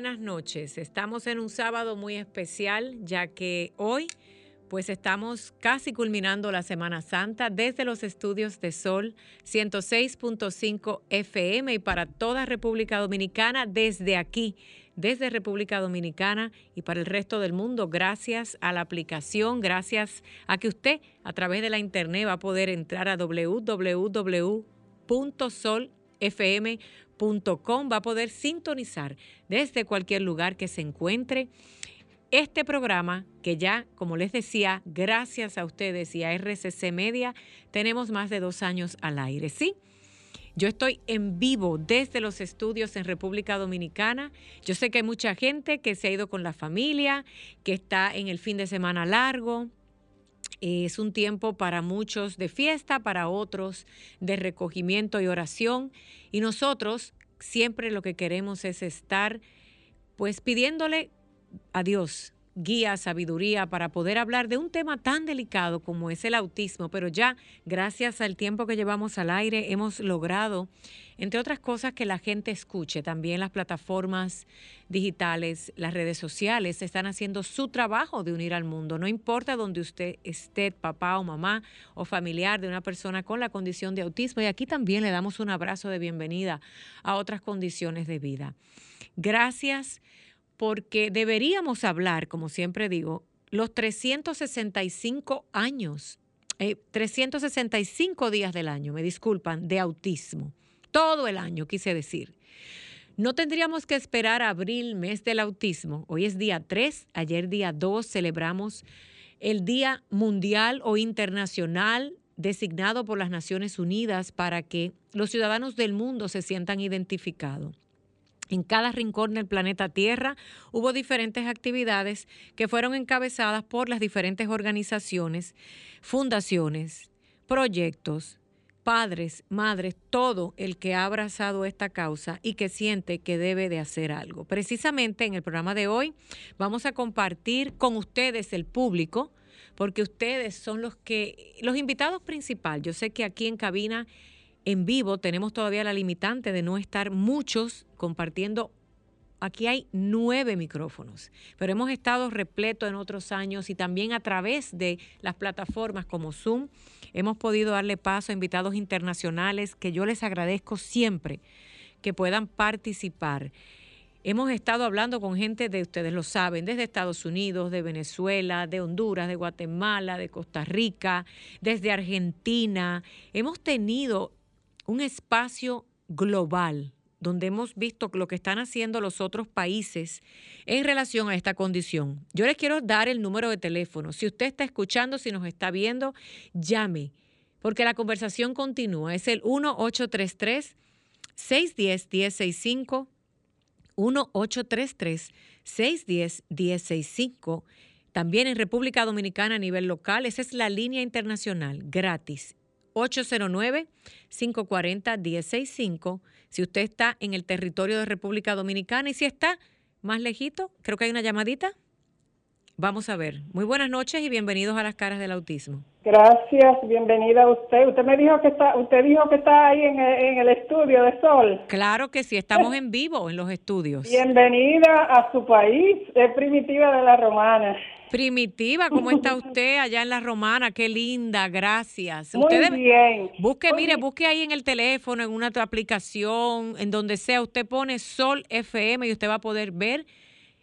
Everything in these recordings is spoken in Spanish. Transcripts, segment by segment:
Buenas noches. Estamos en un sábado muy especial ya que hoy pues estamos casi culminando la Semana Santa desde los estudios de Sol 106.5 FM y para toda República Dominicana desde aquí, desde República Dominicana y para el resto del mundo, gracias a la aplicación, gracias a que usted a través de la internet va a poder entrar a www.solfm.com, va a poder sintonizar desde cualquier lugar que se encuentre este programa, que ya, como les decía, gracias a ustedes y a RCC Media, tenemos más de dos años al aire, ¿sí? Yo estoy en vivo desde los estudios en República Dominicana. Yo sé que hay mucha gente que se ha ido con la familia, que está en el fin de semana largo. Es un tiempo para muchos de fiesta, para otros de recogimiento y oración. Y nosotros siempre lo que queremos es estar pues pidiéndole a Dios guía, sabiduría para poder hablar de un tema tan delicado como es el autismo, pero ya gracias al tiempo que llevamos al aire hemos logrado, entre otras cosas, que la gente escuche. También las plataformas digitales, las redes sociales están haciendo su trabajo de unir al mundo. No importa donde usted esté, papá o mamá o familiar de una persona con la condición de autismo. Y aquí también le damos un abrazo de bienvenida a otras condiciones de vida. Gracias porque deberíamos hablar, como siempre digo, los 365 años, 365 eh, días del año, me disculpan, de autismo. Todo el año, quise decir. No tendríamos que esperar abril, mes del autismo. Hoy es día 3, ayer día 2 celebramos el Día Mundial o Internacional designado por las Naciones Unidas para que los ciudadanos del mundo se sientan identificados. En cada rincón del planeta Tierra hubo diferentes actividades que fueron encabezadas por las diferentes organizaciones, fundaciones, proyectos, padres, madres, todo el que ha abrazado esta causa y que siente que debe de hacer algo. Precisamente en el programa de hoy vamos a compartir con ustedes, el público, porque ustedes son los que, los invitados principales. Yo sé que aquí en cabina en vivo tenemos todavía la limitante de no estar muchos compartiendo. Aquí hay nueve micrófonos, pero hemos estado repleto en otros años y también a través de las plataformas como Zoom hemos podido darle paso a invitados internacionales que yo les agradezco siempre que puedan participar. Hemos estado hablando con gente de, ustedes lo saben, desde Estados Unidos, de Venezuela, de Honduras, de Guatemala, de Costa Rica, desde Argentina. Hemos tenido un espacio global donde hemos visto lo que están haciendo los otros países en relación a esta condición. Yo les quiero dar el número de teléfono. Si usted está escuchando, si nos está viendo, llame, porque la conversación continúa. Es el 1833 610 1065 1833 610 1065 también en República Dominicana a nivel local. Esa es la línea internacional, gratis. 809-540-165 si usted está en el territorio de República Dominicana y si está más lejito, creo que hay una llamadita. Vamos a ver. Muy buenas noches y bienvenidos a las caras del autismo. Gracias, bienvenida a usted. Usted me dijo que está, usted dijo que está ahí en el, en el estudio de Sol. Claro que sí, estamos en vivo en los estudios. Bienvenida a su país, es Primitiva de la Romana. Primitiva, ¿cómo está usted allá en la Romana? Qué linda, gracias. Muy bien. Busque, mire, busque ahí en el teléfono, en una aplicación, en donde sea, usted pone Sol FM y usted va a poder ver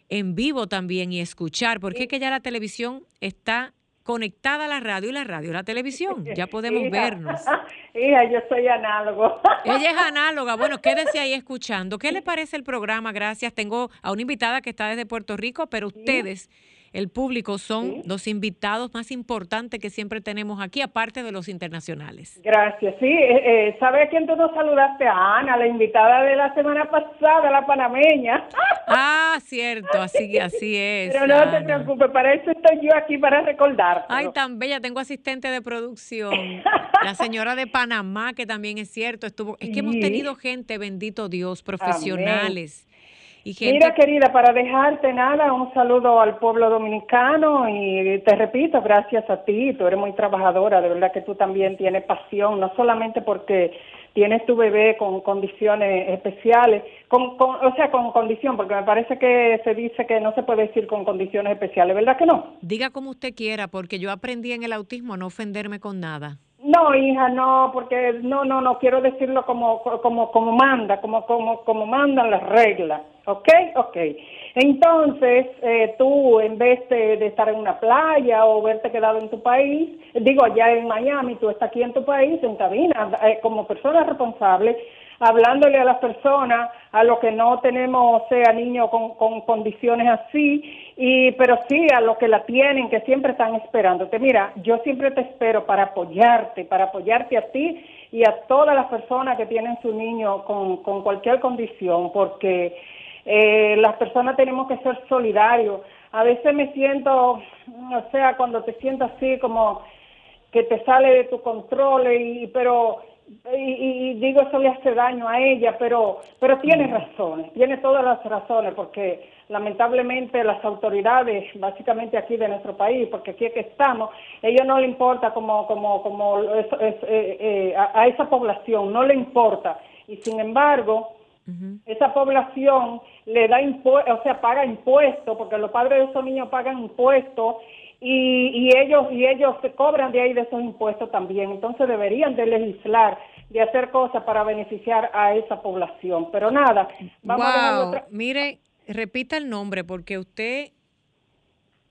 en vivo también y escuchar, porque es que ya la televisión está conectada a la radio y la radio a la televisión. Ya podemos vernos. Hija, yo soy análogo. Ella es análoga. Bueno, quédese ahí escuchando. ¿Qué le parece el programa? Gracias. Tengo a una invitada que está desde Puerto Rico, pero ustedes el público son los invitados más importantes que siempre tenemos aquí, aparte de los internacionales. Gracias. Sí, eh, eh ¿sabe a quién tú nos saludaste? A Ana, la invitada de la semana pasada, la panameña. Ah, cierto, así, así es. Pero no te preocupes, para eso estoy yo aquí, para recordar. Ay, tan bella, tengo asistente de producción, la señora de Panamá, que también es cierto, estuvo, es que hemos tenido gente, bendito Dios, profesionales. Mira, querida, para dejarte nada, un saludo al pueblo dominicano y te repito, gracias a ti, tú eres muy trabajadora, de verdad que tú también tienes pasión, no solamente porque tienes tu bebé con condiciones especiales, con, o sea, con condición, porque me parece que se dice que no se puede decir con condiciones especiales, ¿verdad que no? Diga como usted quiera, porque yo aprendí en el autismo a no ofenderme con nada. No, hija, no, porque no, no, no quiero decirlo como, como, como manda, como, como, como mandan las reglas, ¿ok? Ok. Entonces, eh, tú, en vez de, estar en una playa o verte quedado en tu país, digo, allá en Miami, tú estás aquí en tu país, en cabina, eh, como persona responsable, hablándole a las personas, a los que no tenemos, sea, niños con, con condiciones así, y pero sí a los que la tienen, que siempre están esperándote. Mira, yo siempre te espero para apoyarte, para apoyarte a ti y a todas las personas que tienen su niño con, con cualquier condición, porque eh, las personas tenemos que ser solidarios. A veces me siento, o sea, cuando te siento así como que te sale de tu control, y, pero y, digo eso le hace daño a ella, pero pero tiene razones, tiene todas las razones, porque lamentablemente las autoridades, básicamente aquí de nuestro país, porque aquí es que estamos, ellos no le importa como como como es, eh, eh, a, esa población, no le importa. Y sin embargo esa población le da impuestos, o sea, paga impuestos, porque los padres de esos niños pagan impuestos y, y ellos y ellos se cobran de ahí de esos impuestos también. Entonces deberían de legislar, de hacer cosas para beneficiar a esa población. Pero nada, vamos a otra... Mire, repita el nombre porque usted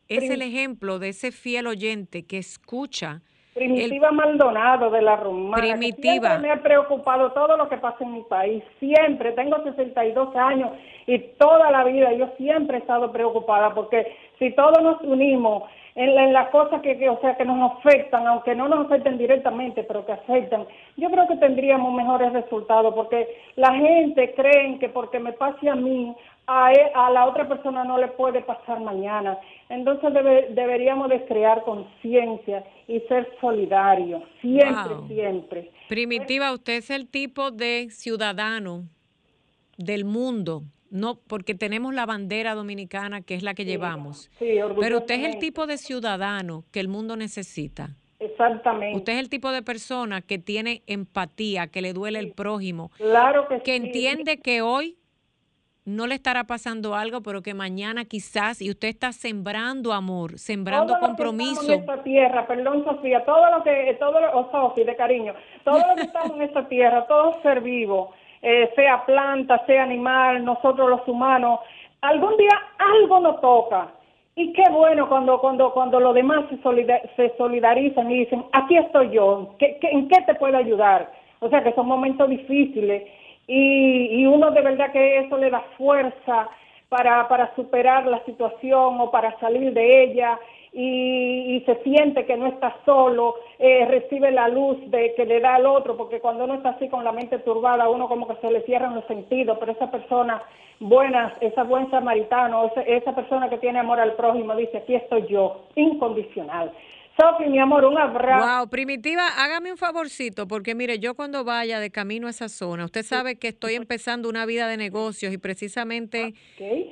es el ejemplo de ese fiel oyente que escucha. Primitiva Maldonado de la Romana. Primitiva. Siempre me ha preocupado todo lo que pasa en mi país. Siempre. Tengo 62 años y toda la vida yo siempre he estado preocupada porque si todos nos unimos en, las cosas que, o sea, que nos afectan, aunque no nos afecten directamente, pero que afectan, yo creo que tendríamos mejores resultados, porque la gente cree que porque me pase a mí, a, e, a la otra persona no le puede pasar mañana. Entonces deberíamos de crear conciencia y ser solidarios, siempre, siempre. Primitiva, usted es el tipo de ciudadano del mundo no, porque tenemos la bandera dominicana que es la que llevamos. Pero usted es el tipo de ciudadano que el mundo necesita. Exactamente. Usted es el tipo de persona que tiene empatía, que le duele el prójimo. Claro que, que entiende que hoy no le estará pasando algo, pero que mañana quizás, y usted está sembrando amor, sembrando compromiso. en esta tierra, perdón Sofía, todo lo que, todo lo, oh, Sofía, de cariño, todo lo que estamos en esta tierra, todo ser vivo, eh, sea planta, sea animal, nosotros los humanos, algún día algo nos toca. Y qué bueno cuando cuando cuando los demás se, se solidarizan y dicen, aquí estoy yo, en qué te puedo ayudar? O sea que son momentos difíciles y, y uno de verdad que eso le da fuerza para, para superar la situación o para salir de ella y, se siente que no está solo, eh, recibe la luz de que le da al otro, porque cuando uno está así con la mente turbada, uno como que se le cierran los sentidos, pero esa persona buena, esa buen samaritano, esa, esa persona que tiene amor al prójimo, dice, aquí estoy yo, incondicional. Sofi, mi amor, un abrazo. Wow, Primitiva, hágame un favorcito, porque mire, yo cuando vaya de camino a esa zona, usted sabe que estoy empezando una vida de negocios y precisamente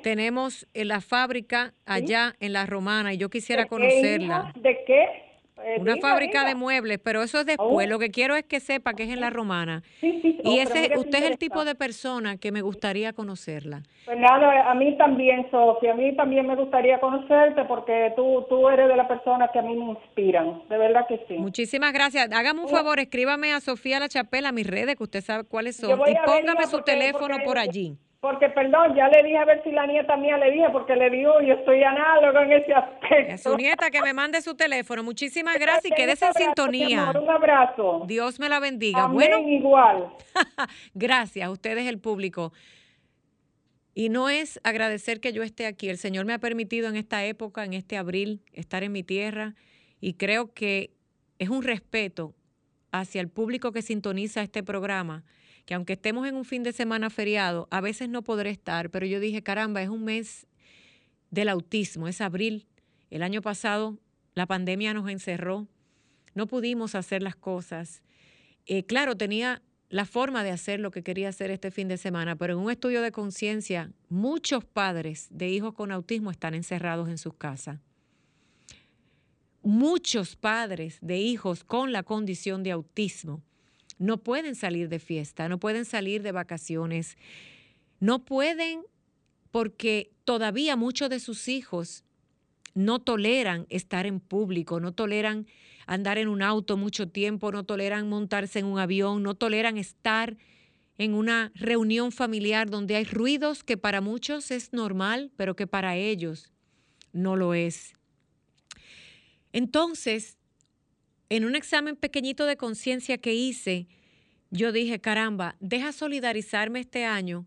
tenemos la fábrica allá en La Romana y yo quisiera conocerla. ¿De qué? Eh, una fábrica de muebles, pero eso es después. Oh. Lo que quiero es que sepa que es en la romana. y oh, ese, usted es el tipo de persona que me gustaría conocerla. Pues nada, a mí también, Sofía, a mí también me gustaría conocerte porque tú, tú eres de las personas que a mí me inspiran, de verdad que sí. Muchísimas gracias. Hágame un favor, escríbame a Sofía La Chapela a mis redes, que usted sabe cuáles son, y póngame su teléfono por allí porque perdón, ya le dije a ver si la nieta mía le dije, porque le digo, yo estoy análogo en ese aspecto. A su nieta que me mande su teléfono. Muchísimas gracias y quédese en sintonía. un abrazo. Dios me la bendiga. Amén, bueno, igual. gracias, ustedes el público. Y no es agradecer que yo esté aquí. El Señor me ha permitido en esta época, en este abril, estar en mi tierra y creo que es un respeto hacia el público que sintoniza este programa, que aunque estemos en un fin de semana feriado, a veces no podré estar, pero yo dije, caramba, es un mes del autismo, es abril. El año pasado la pandemia nos encerró, no pudimos hacer las cosas. Eh, claro, tenía la forma de hacer lo que quería hacer este fin de semana, pero en un estudio de conciencia, muchos padres de hijos con autismo están encerrados en sus casas. Muchos padres de hijos con la condición de autismo no pueden salir de fiesta, no pueden salir de vacaciones, no pueden porque todavía muchos de sus hijos no toleran estar en público, no toleran andar en un auto mucho tiempo, no toleran montarse en un avión, no toleran estar en una reunión familiar donde hay ruidos que para muchos es normal, pero que para ellos no lo es. Entonces, en un examen pequeñito de conciencia que hice, yo dije, caramba, deja solidarizarme este año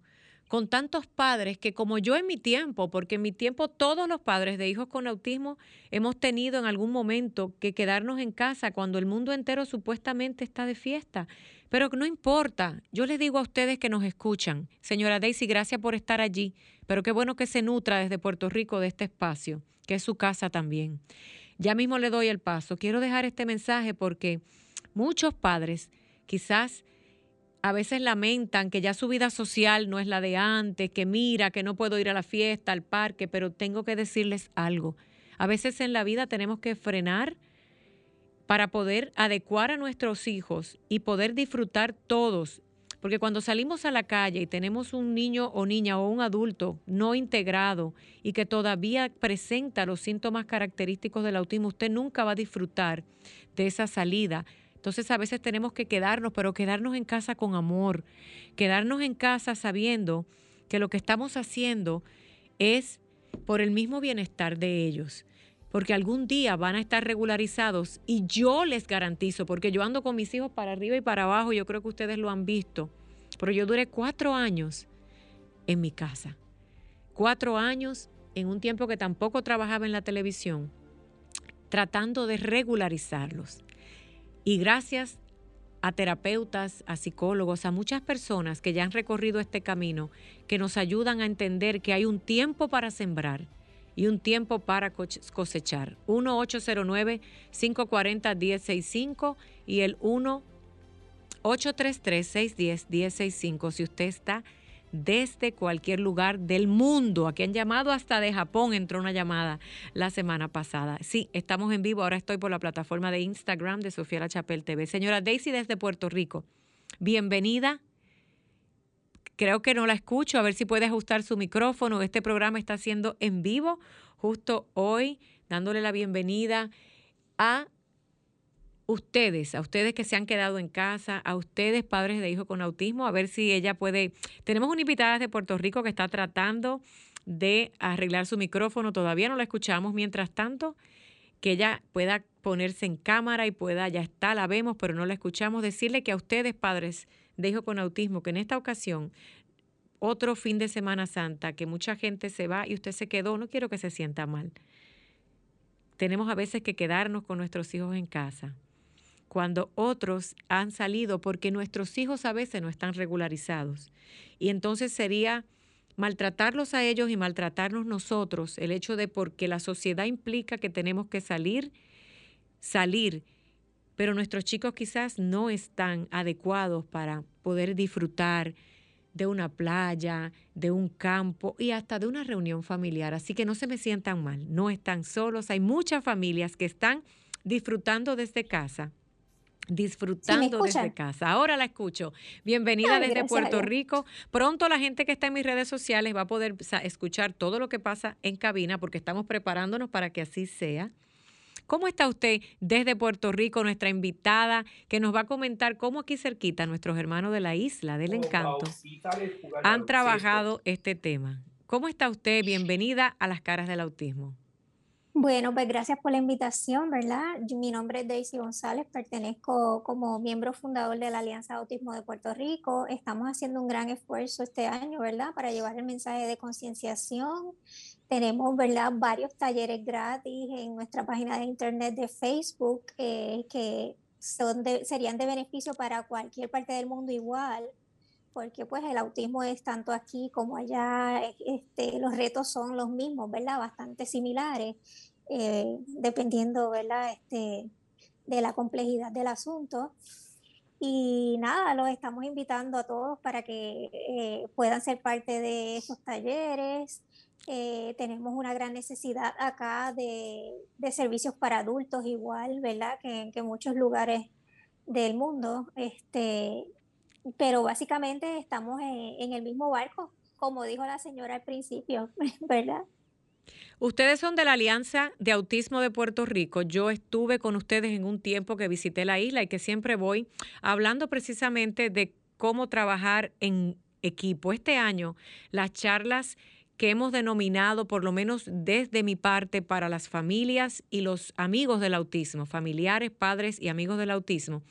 con tantos padres que como yo en mi tiempo, porque en mi tiempo todos los padres de hijos con autismo hemos tenido en algún momento que quedarnos en casa cuando el mundo entero supuestamente está de fiesta. Pero no importa, yo les digo a ustedes que nos escuchan, señora Daisy, gracias por estar allí, pero qué bueno que se nutra desde Puerto Rico de este espacio, que es su casa también. Ya mismo le doy el paso. Quiero dejar este mensaje porque muchos padres quizás a veces lamentan que ya su vida social no es la de antes, que mira, que no puedo ir a la fiesta, al parque, pero tengo que decirles algo. A veces en la vida tenemos que frenar para poder adecuar a nuestros hijos y poder disfrutar todos. Porque cuando salimos a la calle y tenemos un niño o niña o un adulto no integrado y que todavía presenta los síntomas característicos del autismo, usted nunca va a disfrutar de esa salida. Entonces a veces tenemos que quedarnos, pero quedarnos en casa con amor, quedarnos en casa sabiendo que lo que estamos haciendo es por el mismo bienestar de ellos, porque algún día van a estar regularizados y yo les garantizo, porque yo ando con mis hijos para arriba y para abajo, yo creo que ustedes lo han visto, pero yo duré cuatro años en mi casa, cuatro años en un tiempo que tampoco trabajaba en la televisión, tratando de regularizarlos. Y gracias a terapeutas, a psicólogos, a muchas personas que ya han recorrido este camino, que nos ayudan a entender que hay un tiempo para sembrar y un tiempo para cosechar. 1-809-540-1065 y el 1-833-610-1065. Si usted está desde cualquier lugar del mundo. Aquí han llamado hasta de Japón, entró una llamada la semana pasada. Sí, estamos en vivo, ahora estoy por la plataforma de Instagram de Sofía La Chapel TV. Señora Daisy desde Puerto Rico, bienvenida. Creo que no la escucho, a ver si puede ajustar su micrófono. Este programa está siendo en vivo justo hoy, dándole la bienvenida a ustedes, a ustedes que se han quedado en casa, a ustedes padres de hijos con autismo, a ver si ella puede. Tenemos una invitada de Puerto Rico que está tratando de arreglar su micrófono, todavía no la escuchamos, mientras tanto, que ella pueda ponerse en cámara y pueda, ya está, la vemos, pero no la escuchamos, decirle que a ustedes padres de con autismo, que en esta ocasión, otro fin de Semana Santa, que mucha gente se va y usted se quedó, no quiero que se sienta mal. Tenemos a veces que quedarnos con nuestros hijos en casa cuando otros han salido porque nuestros hijos a veces no están regularizados. Y entonces sería maltratarlos a ellos y maltratarnos nosotros, el hecho de porque la sociedad implica que tenemos que salir, salir, pero nuestros chicos quizás no están adecuados para poder disfrutar de una playa, de un campo y hasta de una reunión familiar. Así que no se me sientan mal, no están solos. Hay muchas familias que están disfrutando desde casa disfrutando desde casa. Ahora la escucho. Bienvenida desde Puerto Rico. Pronto la gente que está en mis redes sociales va a poder escuchar todo lo que pasa en cabina porque estamos preparándonos para que así sea. ¿Cómo está usted desde Puerto Rico, nuestra invitada, que nos va a comentar cómo aquí cerquita nuestros hermanos de la isla del encanto han trabajado este tema? ¿Cómo está usted? Bienvenida a las caras del autismo. Bueno, pues gracias por la invitación, ¿verdad? Mi nombre es Daisy González, pertenezco como miembro fundador de la Alianza Autismo de Puerto Rico. Estamos haciendo un gran esfuerzo este año, ¿verdad? Para llevar el mensaje de concienciación. Tenemos, ¿verdad? Varios talleres gratis en nuestra página de internet de Facebook eh, que son serían de beneficio para cualquier parte del mundo igual porque pues el autismo es tanto aquí como allá, este, los retos son los mismos, ¿verdad? Bastante similares, eh, dependiendo, ¿verdad? Este, de la complejidad del asunto. Y nada, los estamos invitando a todos para que eh, puedan ser parte de esos talleres. Eh, tenemos una gran necesidad acá de, de, servicios para adultos igual, ¿verdad? Que, que en muchos lugares del mundo. Este, pero básicamente estamos en, el mismo barco, como dijo la señora al principio, ¿verdad? Ustedes son de la Alianza de Autismo de Puerto Rico. Yo estuve con ustedes en un tiempo que visité la isla y que siempre voy hablando precisamente de cómo trabajar en equipo. Este año las charlas que hemos denominado, por lo menos desde mi parte, para las familias y los amigos del autismo, familiares, padres y amigos del autismo,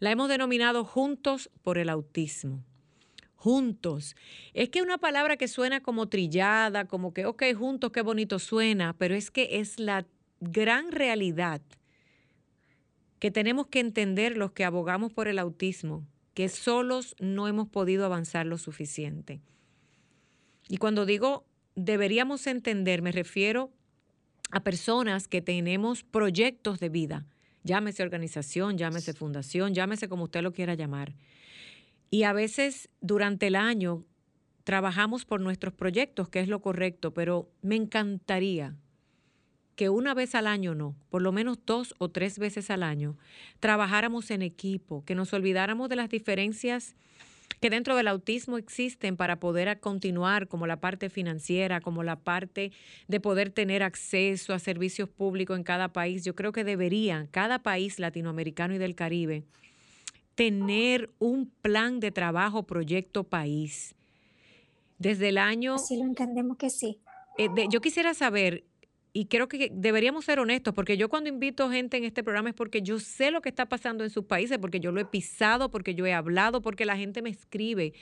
la hemos denominado Juntos por el Autismo. Juntos. Es que una palabra que suena como trillada, como que, ok, juntos, qué bonito suena, pero es que es la gran realidad que tenemos que entender los que abogamos por el autismo, que solos no hemos podido avanzar lo suficiente. Y cuando digo deberíamos entender, me refiero a personas que tenemos proyectos de vida, llámese organización, llámese fundación, llámese como usted lo quiera llamar. Y a veces durante el año trabajamos por nuestros proyectos, que es lo correcto, pero me encantaría que una vez al año no, por lo menos dos o tres veces al año, trabajáramos en equipo, que nos olvidáramos de las diferencias que dentro del autismo existen para poder continuar, como la parte financiera, como la parte de poder tener acceso a servicios públicos en cada país. Yo creo que deberían, cada país latinoamericano y del Caribe, tener un plan de trabajo, proyecto país. Desde el año... Sí, lo entendemos que sí. Eh, yo quisiera saber, y creo que deberíamos ser honestos, porque yo cuando invito gente en este programa es porque yo sé lo que está pasando en sus países, porque yo lo he pisado, porque yo he hablado, porque la gente me escribe.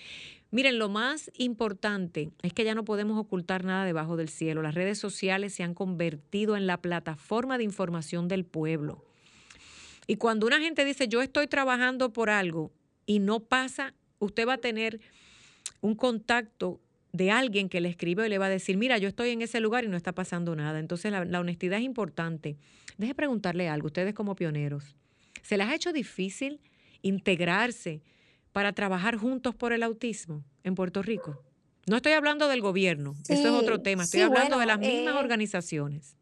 Miren, lo más importante es que ya no podemos ocultar nada debajo del cielo. Las redes sociales se han convertido en la plataforma de información del pueblo. Y cuando una gente dice, yo estoy trabajando por algo y no pasa, usted va a tener un contacto de alguien que le escribe y le va a decir, mira, yo estoy en ese lugar y no está pasando nada. Entonces la, honestidad es importante. Deje preguntarle algo, ustedes como pioneros, ¿se les ha hecho difícil integrarse para trabajar juntos por el autismo en Puerto Rico? No estoy hablando del gobierno, eso es otro tema, estoy hablando de las mismas eh, organizaciones.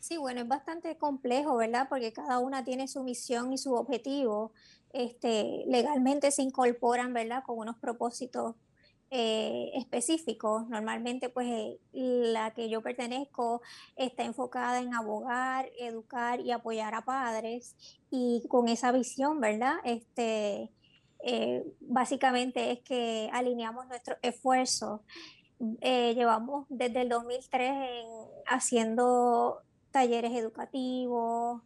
Sí, bueno, es bastante complejo, ¿verdad? Porque cada una tiene su misión y su objetivo. Este, legalmente se incorporan, ¿verdad? Con unos propósitos eh, específicos. Normalmente, pues eh, la que yo pertenezco está enfocada en abogar, educar y apoyar a padres y con esa visión, ¿verdad? Este, eh, básicamente es que alineamos nuestros esfuerzos. llevamos desde el 2003 haciendo talleres educativos,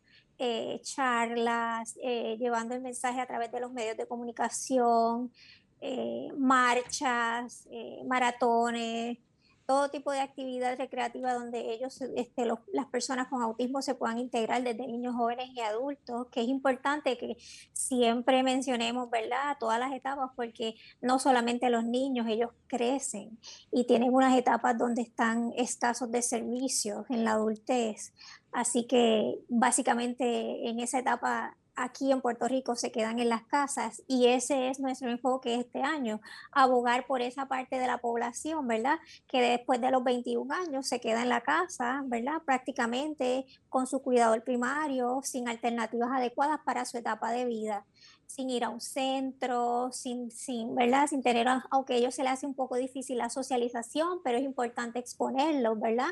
charlas, llevando el mensaje a través de los medios de comunicación, eh, marchas, eh, maratones, todo tipo de actividad recreativa donde ellos, este, las personas con autismo se puedan integrar desde niños, jóvenes y adultos, que es importante que siempre mencionemos, ¿verdad?, todas las etapas, porque no solamente los niños, ellos crecen y tienen unas etapas donde están escasos de servicios en la adultez. Así que básicamente en esa etapa aquí en Puerto Rico se quedan en las casas y ese es nuestro enfoque este año, abogar por esa parte de la población, ¿verdad? Que después de los 21 años se queda en la casa, ¿verdad? Prácticamente con su cuidador primario, sin alternativas adecuadas para su etapa de vida sin ir a un centro, sin, sin, ¿verdad? Sin tener, aunque a ellos se les hace un poco difícil la socialización, pero es importante exponerlos, ¿verdad?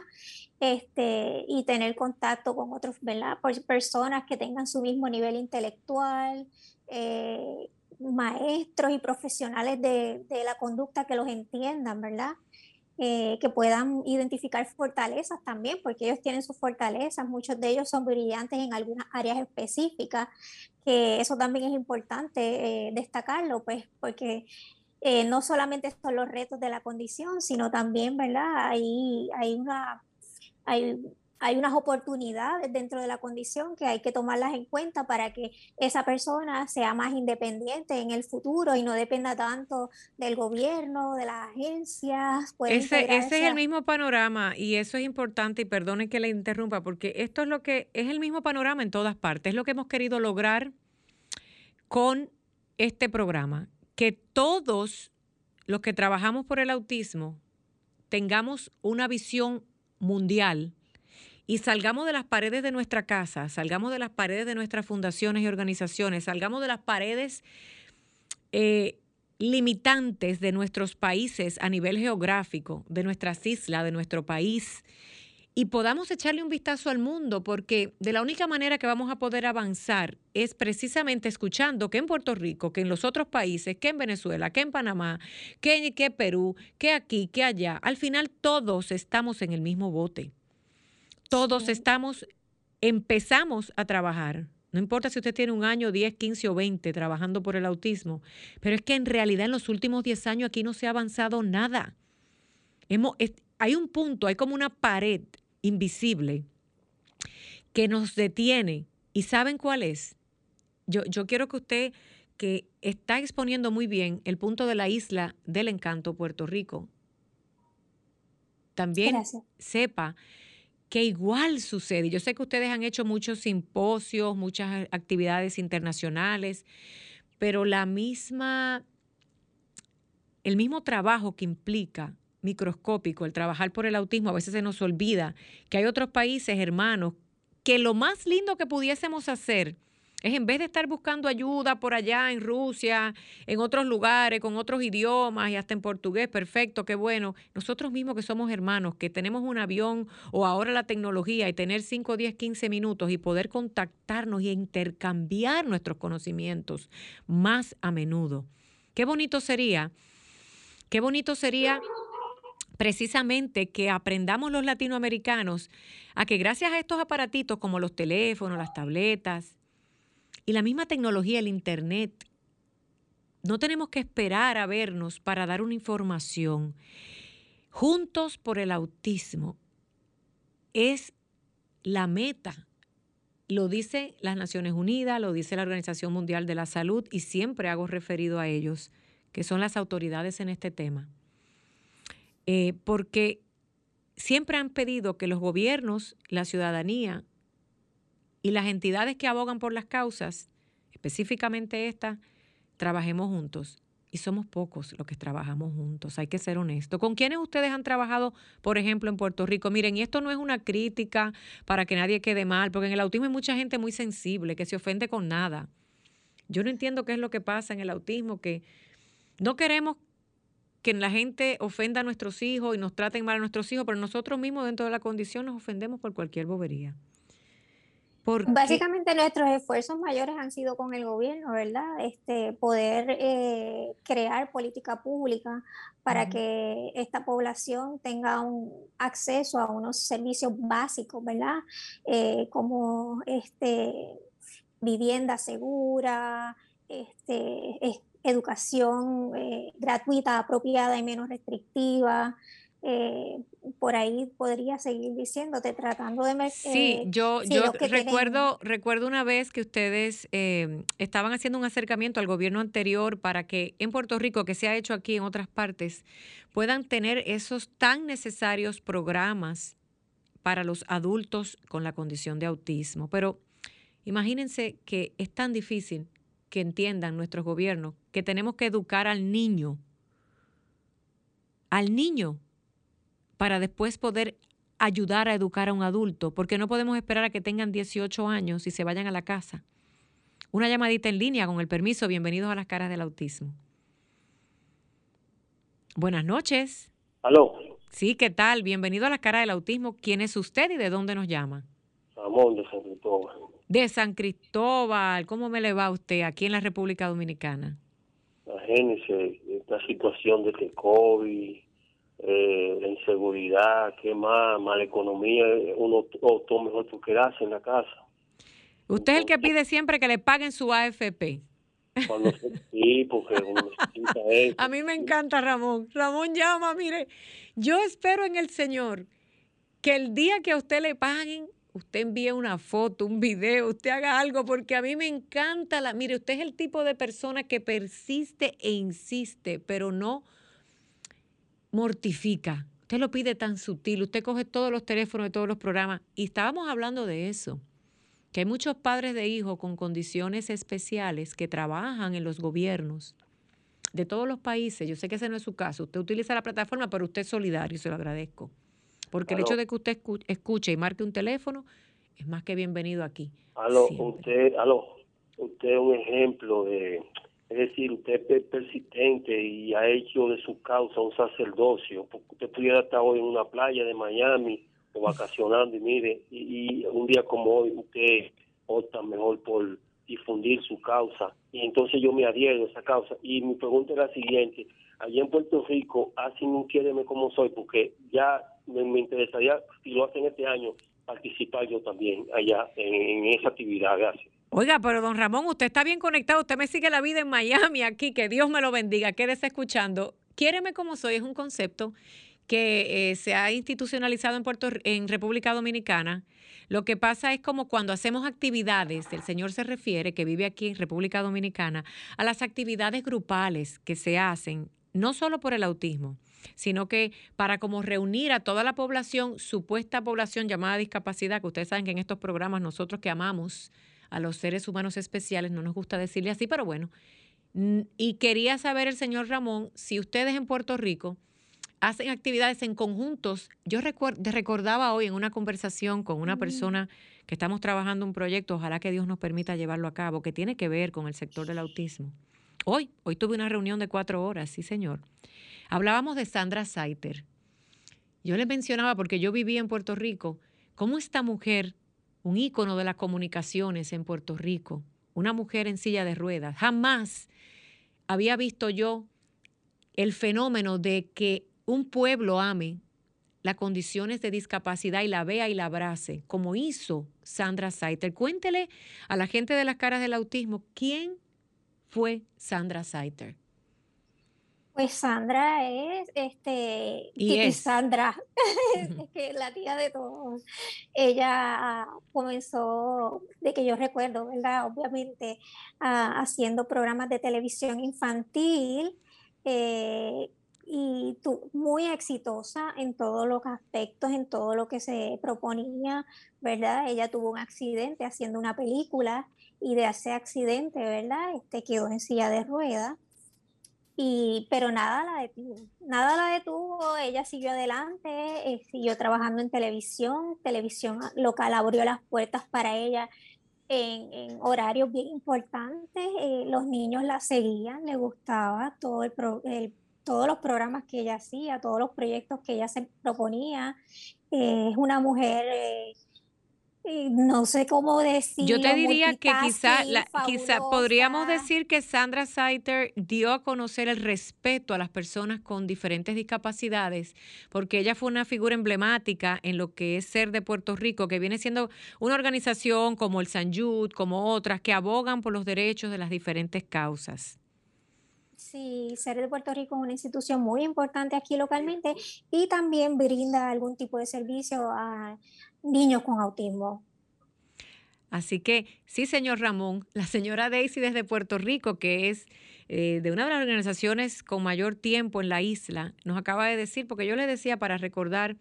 Este, y tener contacto con otros, ¿verdad? personas que tengan su mismo nivel intelectual, eh, maestros y profesionales de, la conducta que los entiendan, ¿verdad? Eh, que puedan identificar fortalezas también, porque ellos tienen sus fortalezas, muchos de ellos son brillantes en algunas áreas específicas, que eso también es importante eh, destacarlo, pues porque eh, no solamente son los retos de la condición, sino también, ¿verdad? Hay, hay una... Hay, hay unas oportunidades dentro de la condición que hay que tomarlas en cuenta para que esa persona sea más independiente en el futuro y no dependa tanto del gobierno, de las agencias. Ese, ese es el mismo panorama y eso es importante y perdone que le interrumpa porque esto es lo que es el mismo panorama en todas partes, es lo que hemos querido lograr con este programa, que todos los que trabajamos por el autismo tengamos una visión mundial y salgamos de las paredes de nuestra casa, salgamos de las paredes de nuestras fundaciones y organizaciones, salgamos de las paredes eh, limitantes de nuestros países a nivel geográfico, de nuestras islas, de nuestro país, y podamos echarle un vistazo al mundo, porque de la única manera que vamos a poder avanzar es precisamente escuchando que en Puerto Rico, que en los otros países, que en Venezuela, que en Panamá, que en Perú, que aquí, que allá, al final todos estamos en el mismo bote. Todos estamos, empezamos a trabajar. No importa si usted tiene un año, 10, 15 o 20 trabajando por el autismo, pero es que en realidad en los últimos 10 años aquí no se ha avanzado nada. Hemos, hay un punto, hay como una pared invisible que nos detiene. ¿Y saben cuál es? Yo, yo quiero que usted, que está exponiendo muy bien el punto de la isla del encanto, Puerto Rico, también sepa que igual sucede. Yo sé que ustedes han hecho muchos simposios, muchas actividades internacionales, pero la misma, el mismo trabajo que implica microscópico, el trabajar por el autismo, a veces se nos olvida que hay otros países hermanos que lo más lindo que pudiésemos hacer es en vez de estar buscando ayuda por allá en Rusia, en otros lugares, con otros idiomas y hasta en portugués, perfecto, qué bueno. Nosotros mismos que somos hermanos, que tenemos un avión o ahora la tecnología y tener 5, 10, 15 minutos y poder contactarnos y intercambiar nuestros conocimientos más a menudo. Qué bonito sería, qué bonito sería precisamente que aprendamos los latinoamericanos a que gracias a estos aparatitos como los teléfonos, las tabletas, y la misma tecnología, el Internet, no tenemos que esperar a vernos para dar una información. Juntos por el autismo es la meta. Lo dice las Naciones Unidas, lo dice la Organización Mundial de la Salud y siempre hago referido a ellos, que son las autoridades en este tema. Eh, porque siempre han pedido que los gobiernos, la ciudadanía, y las entidades que abogan por las causas, específicamente esta, trabajemos juntos. Y somos pocos los que trabajamos juntos, hay que ser honestos. ¿Con quiénes ustedes han trabajado, por ejemplo, en Puerto Rico? Miren, y esto no es una crítica para que nadie quede mal, porque en el autismo hay mucha gente muy sensible, que se ofende con nada. Yo no entiendo qué es lo que pasa en el autismo, que no queremos que la gente ofenda a nuestros hijos y nos traten mal a nuestros hijos, pero nosotros mismos dentro de la condición nos ofendemos por cualquier bobería. Básicamente nuestros esfuerzos mayores han sido con el gobierno, ¿verdad? Este, poder eh, crear política pública para que esta población tenga un acceso a unos servicios básicos, ¿verdad? Eh, como este, vivienda segura, este, educación eh, gratuita, apropiada y menos restrictiva, eh, por ahí podría seguir diciéndote, tratando de... Eh, sí, yo, yo recuerdo, recuerdo una vez que ustedes eh, estaban haciendo un acercamiento al gobierno anterior para que en Puerto Rico, que se ha hecho aquí en otras partes, puedan tener esos tan necesarios programas para los adultos con la condición de autismo. Pero imagínense que es tan difícil que entiendan nuestros gobiernos que tenemos que educar al niño, al niño para después poder ayudar a educar a un adulto, porque no podemos esperar a que tengan 18 años y se vayan a la casa. Una llamadita en línea con el permiso. Bienvenidos a las caras del autismo. Buenas noches. Aló. Sí, ¿qué tal? Bienvenido a las caras del autismo. ¿Quién es usted y de dónde nos llama? Ramón de San Cristóbal. De San Cristóbal. ¿Cómo me le va usted aquí en la República Dominicana? Imagínese esta situación de que COVID, eh, la inseguridad, qué más, mala economía, uno todo mejor por quedarse en la casa. Usted es el que pide siempre que le paguen su AFP. Cuando sí, porque uno necesita eso. A mí me encanta Ramón. Ramón llama, mire, yo espero en el Señor que el día que a usted le paguen, usted envíe una foto, un video, usted haga algo, porque a mí me encanta la, mire, usted es el tipo de persona que persiste e insiste, pero no mortifica. Usted lo pide tan sutil, usted coge todos los teléfonos de todos los programas y estábamos hablando de eso, que hay muchos padres de hijos con condiciones especiales que trabajan en los gobiernos de todos los países. Yo sé que ese no es su caso. Usted utiliza la plataforma, pero usted es solidario y se lo agradezco. Porque el hecho de que usted escuche y marque un teléfono es más que bienvenido aquí. Aló, usted, aló, usted es un ejemplo de, es decir, usted es persistente y ha hecho de su causa un sacerdocio. Porque usted pudiera estar hoy en una playa de Miami o vacacionando y mire, y, un día como hoy usted opta mejor por difundir su causa y entonces yo me adhiero a esa causa. Y mi pregunta es la siguiente, allá en Puerto Rico hacen un quiéreme como soy porque ya me, interesaría, si lo hacen este año, participar yo también allá en, esa actividad. Gracias. Oiga, pero don Ramón, usted está bien conectado, usted me sigue la vida en Miami aquí, que Dios me lo bendiga, quédese escuchando. Quiéreme como soy es un concepto que eh, se ha institucionalizado en Puerto en República Dominicana. Lo que pasa es como cuando hacemos actividades, el señor se refiere, que vive aquí en República Dominicana, a las actividades grupales que se hacen, no solo por el autismo, sino que para como reunir a toda la población, supuesta población llamada discapacidad, que ustedes saben que en estos programas nosotros que amamos a los seres humanos especiales, no nos gusta decirle así, pero bueno. Y quería saber el señor Ramón si ustedes en Puerto Rico hacen actividades en conjuntos. Yo recordaba hoy en una conversación con una persona que estamos trabajando un proyecto, ojalá que Dios nos permita llevarlo a cabo, que tiene que ver con el sector del autismo. Hoy, hoy tuve una reunión de cuatro horas, sí señor, Hablábamos de Sandra Saiter. Yo le mencionaba, porque yo vivía en Puerto Rico, cómo esta mujer, un ícono de las comunicaciones en Puerto Rico, una mujer en silla de ruedas, jamás había visto yo el fenómeno de que un pueblo ame las condiciones de discapacidad y la vea y la abrace, como hizo Sandra Saiter. Cuéntele a la gente de las caras del autismo quién fue Sandra Saiter. Pues Sandra es, este, y Sandra, es que la tía de todos. Ella comenzó, de que yo recuerdo, ¿verdad? Obviamente, haciendo programas de televisión infantil eh, y tú, muy exitosa en todos los aspectos, en todo lo que se proponía, ¿verdad? Ella tuvo un accidente haciendo una película y de ese accidente, ¿verdad? Este quedó en silla de ruedas y, pero nada la detuvo, nada la detuvo, ella siguió adelante, eh, siguió trabajando en televisión, televisión local abrió las puertas para ella en, horarios bien importantes, eh, los niños la seguían, le gustaba todo el, todos los programas que ella hacía, todos los proyectos que ella se proponía, eh, es una mujer no sé cómo decir. Yo te diría que quizá, quizá podríamos decir que Sandra Saiter dio a conocer el respeto a las personas con diferentes discapacidades, porque ella fue una figura emblemática en lo que es ser de Puerto Rico, que viene siendo una organización como el San Jude, como otras, que abogan por los derechos de las diferentes causas. Sí, Ser de Puerto Rico es una institución muy importante aquí localmente y también brinda algún tipo de servicio a, niños con autismo. Así que sí, señor Ramón, la señora Daisy desde Puerto Rico, que es eh, de una de las organizaciones con mayor tiempo en la isla, nos acaba de decir, porque yo le decía para recordar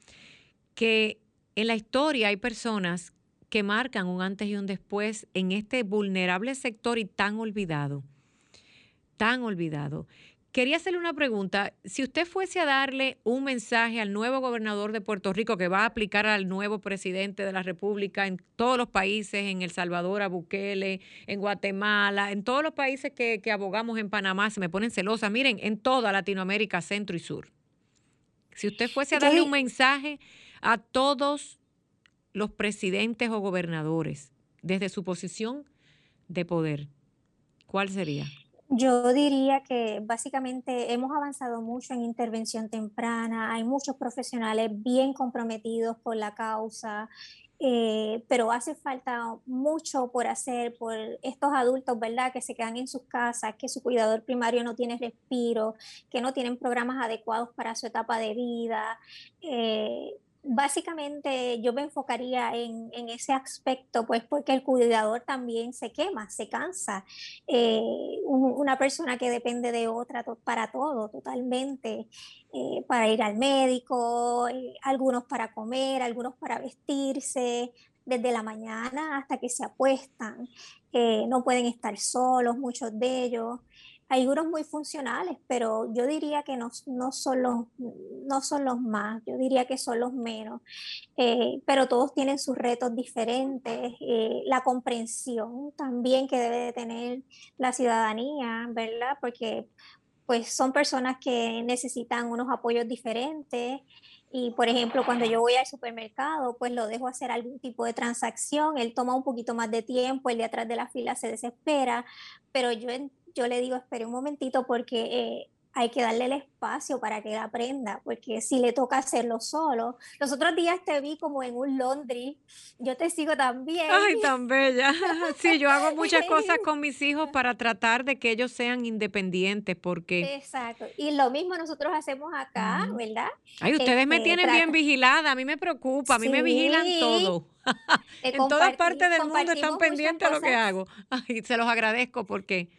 que en la historia hay personas que marcan un antes y un después en este vulnerable sector y tan olvidado, tan olvidado. Quería hacerle una pregunta. Si usted fuese a darle un mensaje al nuevo gobernador de Puerto Rico que va a aplicar al nuevo presidente de la República en todos los países, en El Salvador, a Bukele, en Guatemala, en todos los países que, abogamos en Panamá, se me ponen celosas, miren, en toda Latinoamérica, centro y sur. Si usted fuese a darle un mensaje a todos los presidentes o gobernadores desde su posición de poder, ¿cuál sería? Yo diría que básicamente hemos avanzado mucho en intervención temprana, hay muchos profesionales bien comprometidos con la causa, eh, pero hace falta mucho por hacer por estos adultos, ¿verdad? Que se quedan en sus casas, que su cuidador primario no tiene respiro, que no tienen programas adecuados para su etapa de vida. Eh, Básicamente yo me enfocaría en, ese aspecto, pues porque el cuidador también se quema, se cansa. Eh, una persona que depende de otra para todo, totalmente, eh, para ir al médico, eh, algunos para comer, algunos para vestirse, desde la mañana hasta que se apuestan. no pueden estar solos, muchos de ellos. Hay unos muy funcionales, pero yo diría que no, no, son, los, no son los más, yo diría que son los menos, eh, pero todos tienen sus retos diferentes, eh, la comprensión también que debe de tener la ciudadanía, ¿verdad? Porque pues son personas que necesitan unos apoyos diferentes. Y por ejemplo, cuando yo voy al supermercado, pues lo dejo hacer algún tipo de transacción, él toma un poquito más de tiempo, el de atrás de la fila se desespera, pero yo yo le digo, espere un momentito porque eh, hay que darle el espacio para que él aprenda, porque si le toca hacerlo solo, los otros días te vi como en un laundry, yo te sigo también. Ay, tan bella. Sí, yo hago muchas cosas con mis hijos para tratar de que ellos sean independientes, porque... Exacto, y lo mismo nosotros hacemos acá, ¿verdad? Ay, ustedes me este, tienen bien vigilada, a mí me preocupa, a mí me vigilan todo. en todas partes del mundo están pendientes de lo que hago. Ay, se los agradezco porque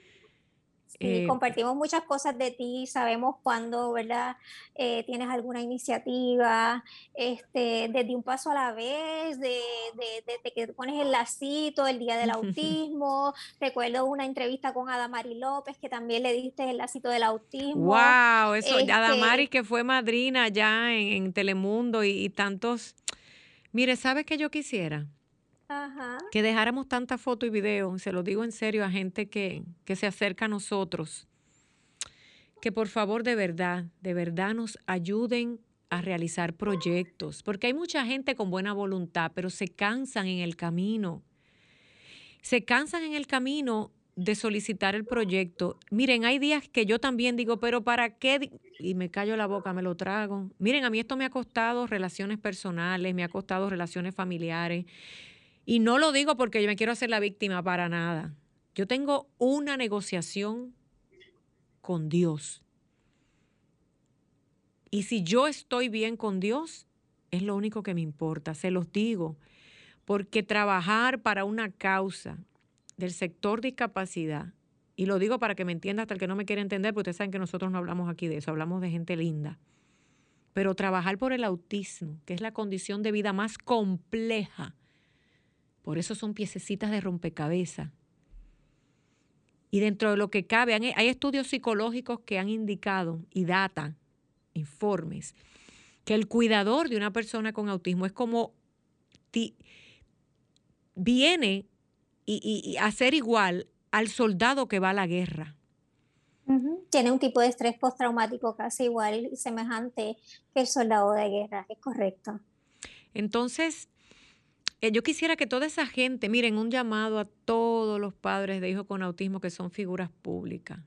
eh, compartimos muchas cosas de ti, sabemos cuándo, ¿verdad? Eh, tienes alguna iniciativa, este, desde un paso a la vez, de, de, que pones el lacito, el día del autismo. Recuerdo una entrevista con Adamari López, que también le diste el lacito del autismo. ¡Wow! Eso, este Adamari que fue madrina ya en, Telemundo y, y tantos. Mire, ¿sabes qué yo quisiera? Que dejáramos tanta foto y video, se lo digo en serio a gente que, que se acerca a nosotros, que por favor de verdad, de verdad nos ayuden a realizar proyectos, porque hay mucha gente con buena voluntad, pero se cansan en el camino. Se cansan en el camino de solicitar el proyecto. Miren, hay días que yo también digo, pero ¿para qué? Y me callo la boca, me lo trago. Miren, a mí esto me ha costado relaciones personales, me ha costado relaciones familiares, y no lo digo porque yo me quiero hacer la víctima para nada. Yo tengo una negociación con Dios. Y si yo estoy bien con Dios, es lo único que me importa, se los digo. Porque trabajar para una causa del sector discapacidad, y lo digo para que me entienda hasta el que no me quiere entender, porque ustedes saben que nosotros no hablamos aquí de eso, hablamos de gente linda. Pero trabajar por el autismo, que es la condición de vida más compleja por eso son piececitas de rompecabezas. Y dentro de lo que cabe, hay estudios psicológicos que han indicado y data, informes, que el cuidador de una persona con autismo es como viene y, a ser igual al soldado que va a la guerra. Tiene un tipo de estrés postraumático casi igual, semejante que el soldado de guerra, es correcto. Entonces, yo quisiera que toda esa gente, miren, un llamado a todos los padres de hijos con autismo que son figuras públicas.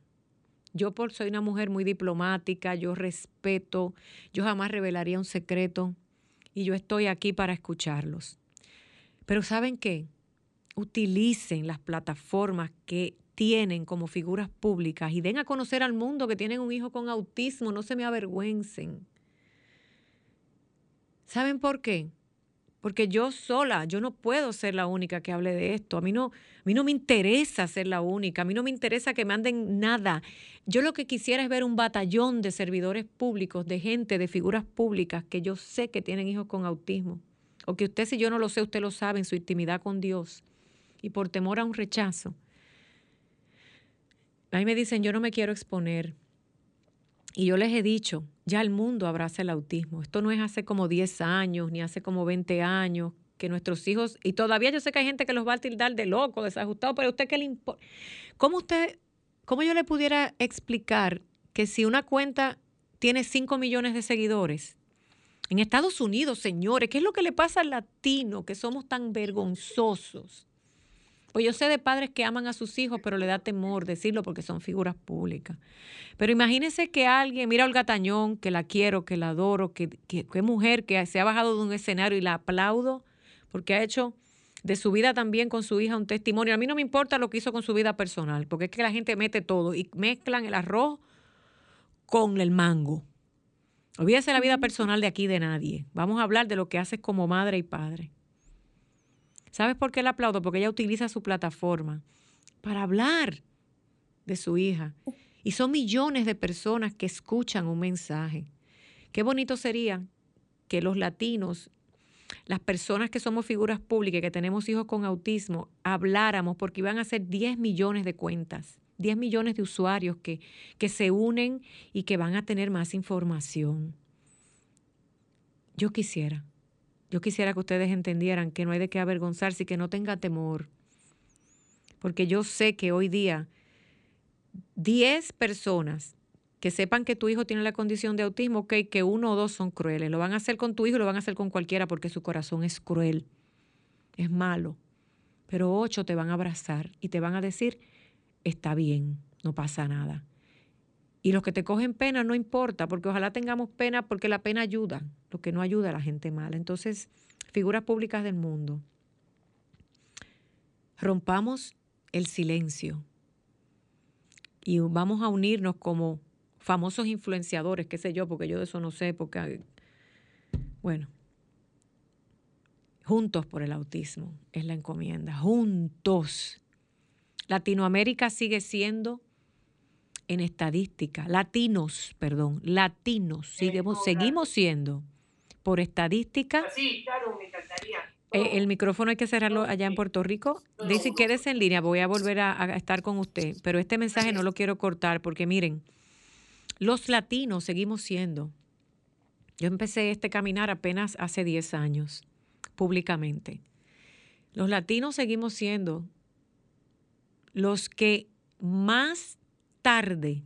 Yo por soy una mujer muy diplomática, yo respeto, yo jamás revelaría un secreto y yo estoy aquí para escucharlos. Pero ¿saben qué? Utilicen las plataformas que tienen como figuras públicas y den a conocer al mundo que tienen un hijo con autismo, no se me avergüencen. ¿Saben por qué? Porque yo sola, yo no puedo ser la única que hable de esto. A mí no, a mí no me interesa ser la única, a mí no me interesa que manden nada. Yo lo que quisiera es ver un batallón de servidores públicos, de gente, de figuras públicas que yo sé que tienen hijos con autismo, o que usted si yo no lo sé, usted lo sabe en su intimidad con Dios, y por temor a un rechazo. A mí me dicen, yo no me quiero exponer. Y yo les he dicho, ya el mundo abraza el autismo. Esto no es hace como 10 años, ni hace como 20 años, que nuestros hijos, y todavía yo sé que hay gente que los va a tildar de loco, desajustado, pero usted qué le importa. ¿Cómo usted, cómo yo le pudiera explicar que si una cuenta tiene 5 millones de seguidores, en Estados Unidos, señores, ¿qué es lo que le pasa al latino que somos tan vergonzosos? Pues yo sé de padres que aman a sus hijos, pero le da temor decirlo porque son figuras públicas. Pero imagínense que alguien, mira a Olga Tañón, que la quiero, que la adoro, que, que, que mujer que se ha bajado de un escenario y la aplaudo porque ha hecho de su vida también con su hija un testimonio. A mí no me importa lo que hizo con su vida personal, porque es que la gente mete todo y mezclan el arroz con el mango. Olvídese la vida personal de aquí de nadie. Vamos a hablar de lo que haces como madre y padre. ¿Sabes por qué la aplaudo? Porque ella utiliza su plataforma para hablar de su hija. Y son millones de personas que escuchan un mensaje. Qué bonito sería que los latinos, las personas que somos figuras públicas, que tenemos hijos con autismo, habláramos, porque iban a ser 10 millones de cuentas, 10 millones de usuarios que, que se unen y que van a tener más información. Yo quisiera yo quisiera que ustedes entendieran que no hay de qué avergonzarse y que no tenga temor. Porque yo sé que hoy día 10 personas que sepan que tu hijo tiene la condición de autismo, ok, que uno o dos son crueles. Lo van a hacer con tu hijo, lo van a hacer con cualquiera porque su corazón es cruel, es malo. Pero ocho te van a abrazar y te van a decir, está bien, no pasa nada. Y los que te cogen pena no importa, porque ojalá tengamos pena porque la pena ayuda, lo que no ayuda a la gente mala. Entonces, figuras públicas del mundo, rompamos el silencio y vamos a unirnos como famosos influenciadores, qué sé yo, porque yo de eso no sé, porque, bueno, juntos por el autismo es la encomienda, juntos. Latinoamérica sigue siendo en estadística, latinos, perdón, latinos, seguimos, seguimos siendo por estadística. Sí, claro, me encantaría. Eh, el micrófono hay que cerrarlo allá en Puerto Rico. Dice, quédese en línea, voy a volver a, estar con usted, pero este mensaje no lo quiero cortar porque miren, los latinos seguimos siendo. Yo empecé este caminar apenas hace 10 años, públicamente. Los latinos seguimos siendo los que más tarde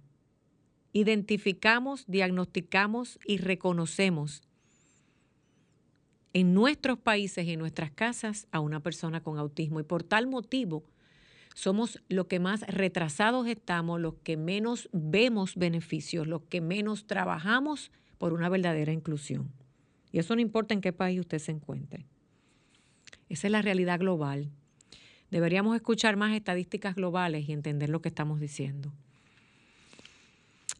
identificamos, diagnosticamos y reconocemos en nuestros países y en nuestras casas a una persona con autismo. Y por tal motivo somos los que más retrasados estamos, los que menos vemos beneficios, los que menos trabajamos por una verdadera inclusión. Y eso no importa en qué país usted se encuentre. Esa es la realidad global. Deberíamos escuchar más estadísticas globales y entender lo que estamos diciendo.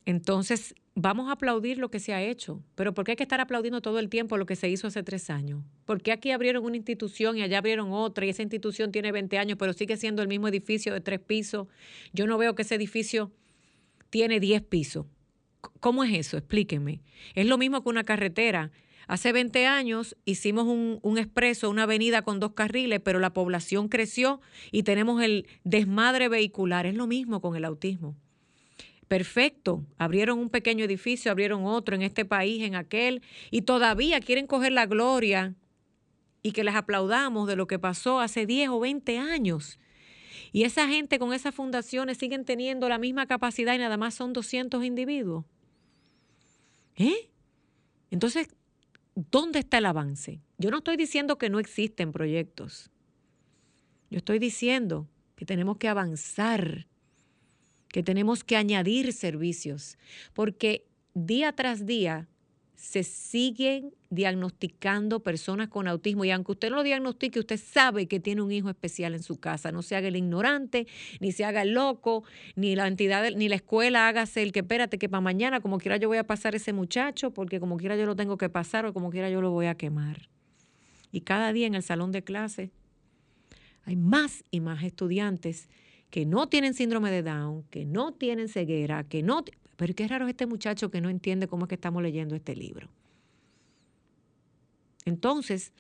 Entonces, vamos a aplaudir lo que se ha hecho, pero ¿por qué hay que estar aplaudiendo todo el tiempo lo que se hizo hace tres años? ¿Por qué aquí abrieron una institución y allá abrieron otra y esa institución tiene 20 años, pero sigue siendo el mismo edificio de tres pisos? Yo no veo que ese edificio tiene 10 pisos. ¿Cómo es eso? Explíquenme. Es lo mismo que una carretera. Hace 20 años hicimos un, un, expreso, una avenida con dos carriles, pero la población creció y tenemos el desmadre vehicular. Es lo mismo con el autismo. Perfecto, abrieron un pequeño edificio, abrieron otro en este país, en aquel, y todavía quieren coger la gloria y que les aplaudamos de lo que pasó hace 10 o 20 años. Y esa gente con esas fundaciones siguen teniendo la misma capacidad y nada más son 200 individuos. ¿Eh? Entonces, ¿dónde está el avance? Yo no estoy diciendo que no existen proyectos. Yo estoy diciendo que tenemos que avanzar que tenemos que añadir servicios, porque día tras día se siguen diagnosticando personas con autismo y aunque usted no lo diagnostique, usted sabe que tiene un hijo especial en su casa. No se haga el ignorante, ni se haga el loco, ni la entidad, ni la escuela hágase el que espérate que para mañana como quiera yo voy a pasar ese muchacho, porque como quiera yo lo tengo que pasar o como quiera yo lo voy a quemar. Y cada día en el salón de clase hay más y más estudiantes que no tienen síndrome de Down, que no tienen ceguera, que no... Pero qué raro es este muchacho que no entiende cómo es que estamos leyendo este libro. Entonces,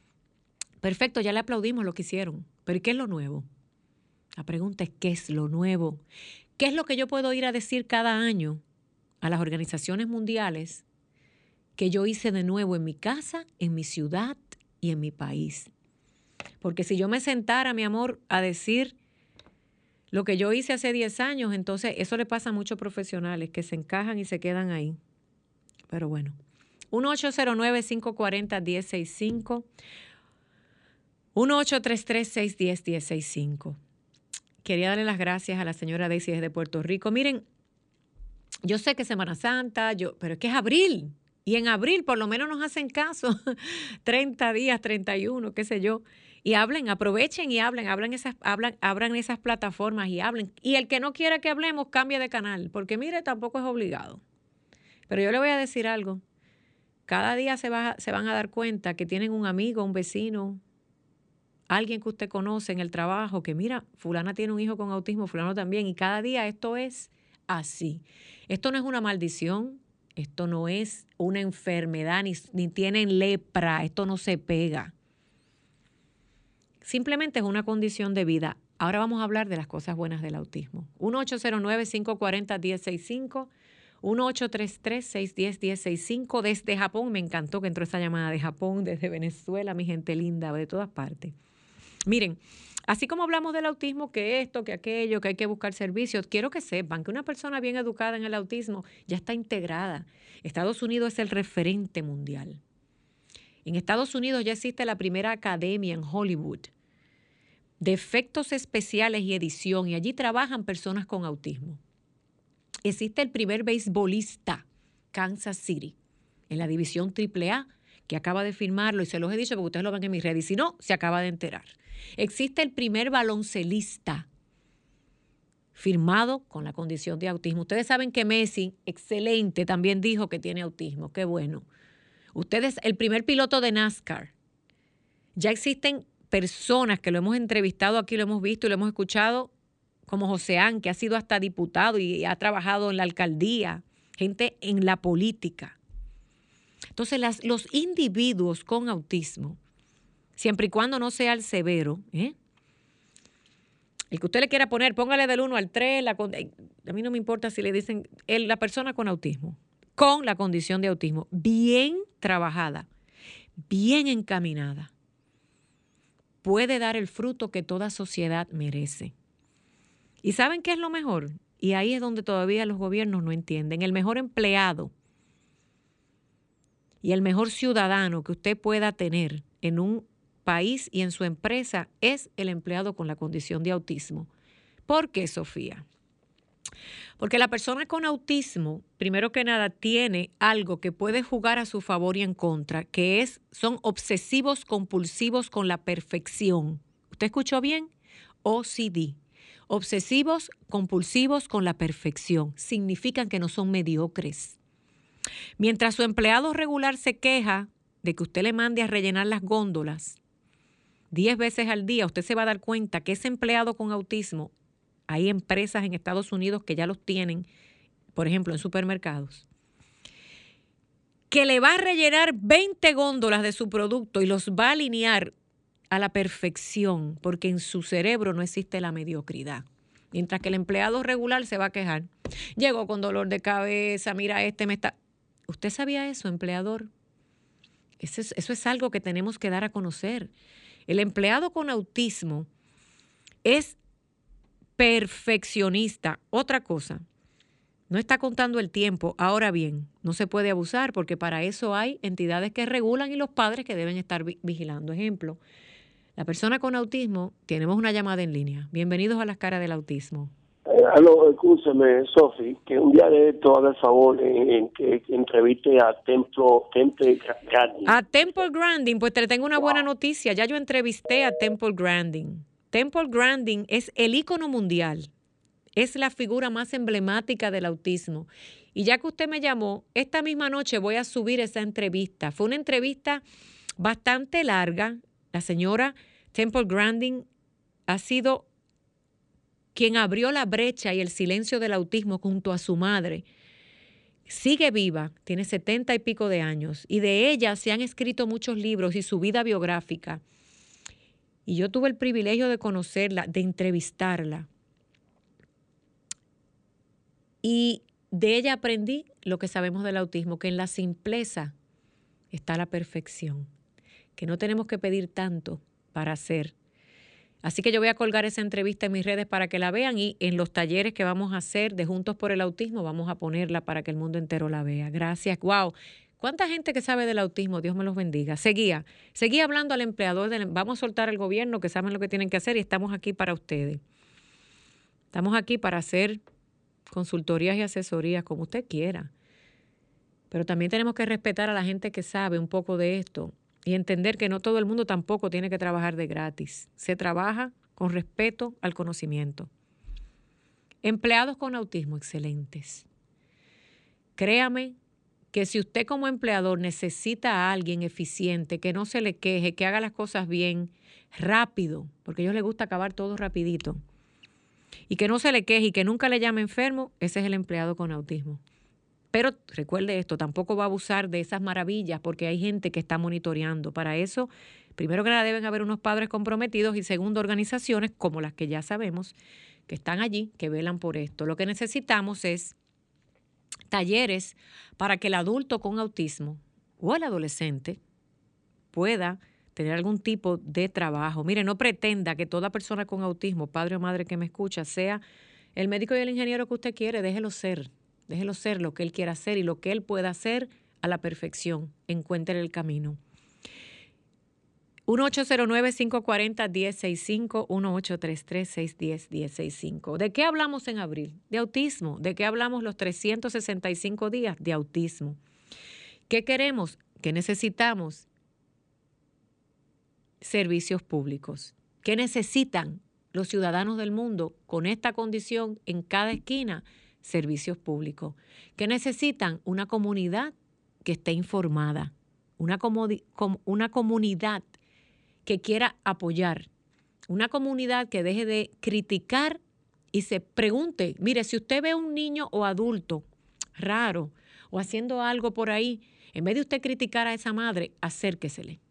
perfecto, ya le aplaudimos lo que hicieron, pero ¿qué es lo nuevo? La pregunta es, ¿qué es lo nuevo? ¿Qué es lo que yo puedo ir a decir cada año a las organizaciones mundiales que yo hice de nuevo en mi casa, en mi ciudad y en mi país? Porque si yo me sentara, mi amor, a decir lo que yo hice hace 10 años, entonces eso le pasa a muchos profesionales que se encajan y se quedan ahí. Pero bueno, 1-809-540-1065. 1-833-610-1065. quería darle las gracias a la señora Daisy desde Puerto Rico. Miren, yo sé que Semana Santa, yo, pero es que es abril. Y en abril por lo menos nos hacen caso. 30 días, 31, qué sé yo. Y hablen, aprovechen y hablen, esas, hablan, abran esas plataformas y hablen. Y el que no quiera que hablemos, cambie de canal, porque mire, tampoco es obligado. Pero yo le voy a decir algo. Cada día se, va, se van a dar cuenta que tienen un amigo, un vecino, alguien que usted conoce en el trabajo, que mira, fulana tiene un hijo con autismo, fulano también, y cada día esto es así. Esto no es una maldición, esto no es una enfermedad, ni, ni tienen lepra, esto no se pega. Simplemente es una condición de vida. Ahora vamos a hablar de las cosas buenas del autismo. 1-809-540-1065. 1-833-610-1065 desde Japón. Me encantó que entró esta llamada de Japón, desde Venezuela, mi gente linda, de todas partes. Miren, así como hablamos del autismo, que esto, que aquello, que hay que buscar servicios, quiero que sepan que una persona bien educada en el autismo ya está integrada. Estados Unidos es el referente mundial. En Estados Unidos ya existe la primera academia en Hollywood de efectos especiales y edición, y allí trabajan personas con autismo existe el primer beisbolista, Kansas City, en la división AAA, que acaba de firmarlo, y se los he dicho porque ustedes lo ven en mis redes, y si no, se acaba de enterar. Existe el primer baloncelista firmado con la condición de autismo. Ustedes saben que Messi, excelente, también dijo que tiene autismo, qué bueno. Ustedes, el primer piloto de NASCAR. Ya existen personas que lo hemos entrevistado aquí, lo hemos visto y lo hemos escuchado como Joseán, que ha sido hasta diputado y ha trabajado en la alcaldía, gente en la política. Entonces, las, los individuos con autismo, siempre y cuando no sea el severo, ¿eh? el que usted le quiera poner, póngale del 1 al 3, la, a mí no me importa si le dicen la persona con autismo, con la condición de autismo, bien trabajada, bien encaminada, puede dar el fruto que toda sociedad merece. ¿Y saben qué es lo mejor? Y ahí es donde todavía los gobiernos no entienden. El mejor empleado y el mejor ciudadano que usted pueda tener en un país y en su empresa es el empleado con la condición de autismo. ¿Por qué, Sofía? Porque la persona con autismo, primero que nada, tiene algo que puede jugar a su favor y en contra, que es, son obsesivos compulsivos con la perfección. ¿Usted escuchó bien? OCD. Obsesivos, compulsivos con la perfección. Significan que no son mediocres. Mientras su empleado regular se queja de que usted le mande a rellenar las góndolas 10 veces al día, usted se va a dar cuenta que ese empleado con autismo, hay empresas en Estados Unidos que ya los tienen, por ejemplo, en supermercados, que le va a rellenar 20 góndolas de su producto y los va a alinear a la perfección, porque en su cerebro no existe la mediocridad. Mientras que el empleado regular se va a quejar. Llegó con dolor de cabeza, mira, este me está... ¿Usted sabía eso, empleador? Eso es, eso es algo que tenemos que dar a conocer. El empleado con autismo es perfeccionista. Otra cosa, no está contando el tiempo. Ahora bien, no se puede abusar porque para eso hay entidades que regulan y los padres que deben estar vigilando. Ejemplo, la persona con autismo, tenemos una llamada en línea. Bienvenidos a las caras del autismo. Eh, aló, escúcheme, Sofi, que un día de esto haga el favor en, que entreviste a Templo, Temple Grandin. A Temple Grandin, pues te tengo una buena noticia. Ya yo entrevisté a Temple Grandin. Temple Grandin es el ícono mundial. Es la figura más emblemática del autismo. Y ya que usted me llamó, esta misma noche voy a subir esa entrevista. Fue una entrevista bastante larga, la señora Temple Grandin ha sido quien abrió la brecha y el silencio del autismo junto a su madre. Sigue viva, tiene setenta y pico de años, y de ella se han escrito muchos libros y su vida biográfica. Y yo tuve el privilegio de conocerla, de entrevistarla. Y de ella aprendí lo que sabemos del autismo, que en la simpleza está la perfección que no tenemos que pedir tanto para hacer. Así que yo voy a colgar esa entrevista en mis redes para que la vean y en los talleres que vamos a hacer de Juntos por el Autismo vamos a ponerla para que el mundo entero la vea. Gracias. Wow. ¿Cuánta gente que sabe del autismo? Dios me los bendiga. Seguía, seguía hablando al empleador. vamos a soltar al gobierno que saben lo que tienen que hacer y estamos aquí para ustedes. Estamos aquí para hacer consultorías y asesorías como usted quiera. Pero también tenemos que respetar a la gente que sabe un poco de esto y entender que no todo el mundo tampoco tiene que trabajar de gratis. Se trabaja con respeto al conocimiento. Empleados con autismo, excelentes. Créame que si usted como empleador necesita a alguien eficiente, que no se le queje, que haga las cosas bien, rápido, porque a ellos les gusta acabar todo rapidito, y que no se le queje y que nunca le llame enfermo, ese es el empleado con autismo. Pero recuerde esto, tampoco va a abusar de esas maravillas porque hay gente que está monitoreando. Para eso, primero que nada, deben haber unos padres comprometidos y segundo, organizaciones como las que ya sabemos que están allí, que velan por esto. Lo que necesitamos es talleres para que el adulto con autismo o el adolescente pueda tener algún tipo de trabajo. Mire, no pretenda que toda persona con autismo, padre o madre que me escucha, sea el médico y el ingeniero que usted quiere, déjelo ser, déjelo ser lo que él quiera hacer y lo que él pueda hacer a la perfección. Encuentre el camino. 1-809-540-1065, 1833-610-1065. ¿De qué hablamos en abril? De autismo. ¿De qué hablamos los 365 días? De autismo. ¿Qué queremos? ¿Qué necesitamos? Servicios públicos. ¿Qué necesitan los ciudadanos del mundo con esta condición en cada esquina? Servicios públicos. ¿Qué necesitan? Una comunidad que esté informada, una, una comunidad que quiera apoyar, una comunidad que deje de criticar y se pregunte, mire, si usted ve a un niño o adulto raro o haciendo algo por ahí, en vez de usted criticar a esa madre, acérquesele.